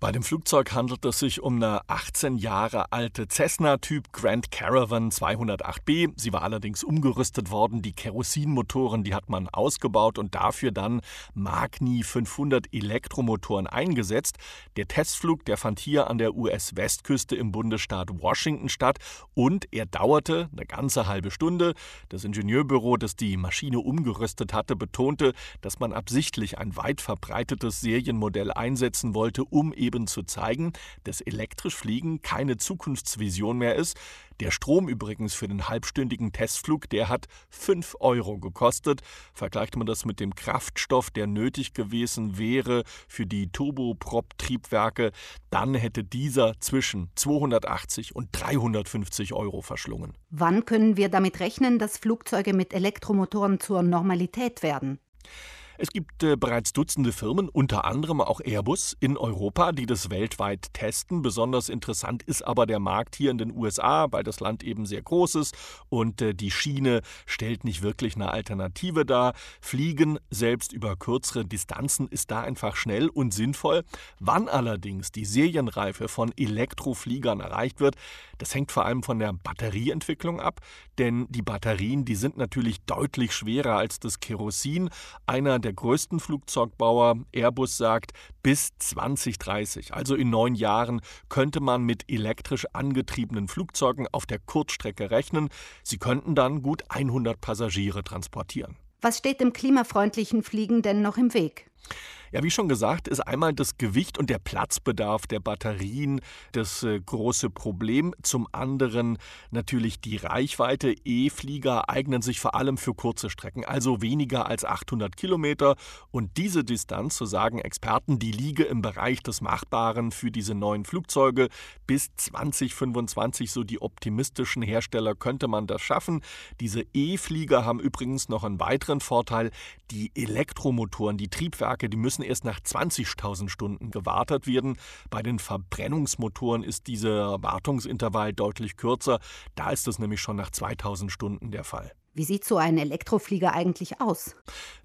Bei dem Flugzeug handelt es sich um eine 18 Jahre alte Cessna-Typ Grand Caravan 208B. Sie war allerdings umgerüstet worden. Die Kerosinmotoren, die hat man ausgebaut und dafür dann Magni 500 Elektromotoren eingesetzt. Der Testflug, der fand hier an der US-Westküste im Bundesstaat Washington statt und er dauerte eine ganze halbe Stunde. Das Ingenieurbüro, das die Maschine umgerüstet hatte, betonte, dass man absichtlich ein weit verbreitetes Serienmodell einsetzen wollte, um eben zu zeigen, dass elektrisch Fliegen keine Zukunftsvision mehr ist. Der Strom übrigens für den halbstündigen Testflug, der hat 5 Euro gekostet. Vergleicht man das mit dem Kraftstoff, der nötig gewesen wäre für die Turboprop-Triebwerke, dann hätte dieser zwischen 280 und 350 Euro verschlungen. Wann können wir damit rechnen, dass Flugzeuge mit Elektromotoren zur Normalität werden? Es gibt äh, bereits Dutzende Firmen, unter anderem auch Airbus in Europa, die das weltweit testen. Besonders interessant ist aber der Markt hier in den USA, weil das Land eben sehr groß ist und äh, die Schiene stellt nicht wirklich eine Alternative dar. Fliegen selbst über kürzere Distanzen ist da einfach schnell und sinnvoll. Wann allerdings die Serienreife von Elektrofliegern erreicht wird, das hängt vor allem von der Batterieentwicklung ab, denn die Batterien, die sind natürlich deutlich schwerer als das Kerosin. Einer der größten Flugzeugbauer, Airbus, sagt, bis 2030, also in neun Jahren, könnte man mit elektrisch angetriebenen Flugzeugen auf der Kurzstrecke rechnen. Sie könnten dann gut 100 Passagiere transportieren. Was steht dem klimafreundlichen Fliegen denn noch im Weg? Ja, wie schon gesagt, ist einmal das Gewicht und der Platzbedarf der Batterien das äh, große Problem. Zum anderen natürlich die Reichweite. E-Flieger eignen sich vor allem für kurze Strecken, also weniger als 800 Kilometer. Und diese Distanz, so sagen Experten, die liege im Bereich des Machbaren für diese neuen Flugzeuge. Bis 2025, so die optimistischen Hersteller, könnte man das schaffen. Diese E-Flieger haben übrigens noch einen weiteren Vorteil. Die Elektromotoren, die Triebwerke, die müssen erst nach 20.000 Stunden gewartet werden. Bei den Verbrennungsmotoren ist dieser Wartungsintervall deutlich kürzer. Da ist es nämlich schon nach 2000 Stunden der Fall. Wie sieht so ein Elektroflieger eigentlich aus?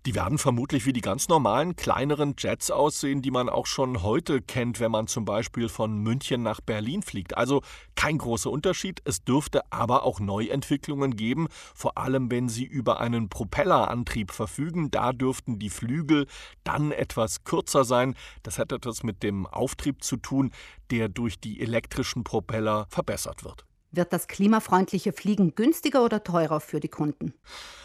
Die werden vermutlich wie die ganz normalen kleineren Jets aussehen, die man auch schon heute kennt, wenn man zum Beispiel von München nach Berlin fliegt. Also kein großer Unterschied. Es dürfte aber auch Neuentwicklungen geben, vor allem wenn sie über einen Propellerantrieb verfügen. Da dürften die Flügel dann etwas kürzer sein. Das hat etwas mit dem Auftrieb zu tun, der durch die elektrischen Propeller verbessert wird. Wird das klimafreundliche Fliegen günstiger oder teurer für die Kunden?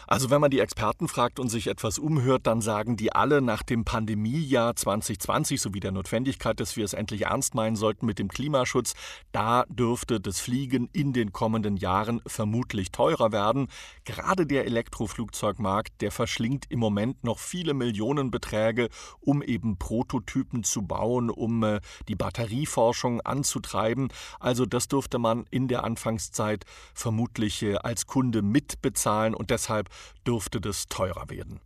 Also wenn man die Experten fragt und sich etwas umhört, dann sagen die alle nach dem Pandemiejahr 2020 sowie der Notwendigkeit, dass wir es endlich ernst meinen sollten mit dem Klimaschutz, da dürfte das Fliegen in den kommenden Jahren vermutlich teurer werden. Gerade der Elektroflugzeugmarkt, der verschlingt im Moment noch viele Millionenbeträge, um eben Prototypen zu bauen, um äh, die Batterieforschung anzutreiben. Also das dürfte man in der Anfangszeit vermutlich äh, als Kunde mitbezahlen und deshalb dürfte das teurer werden.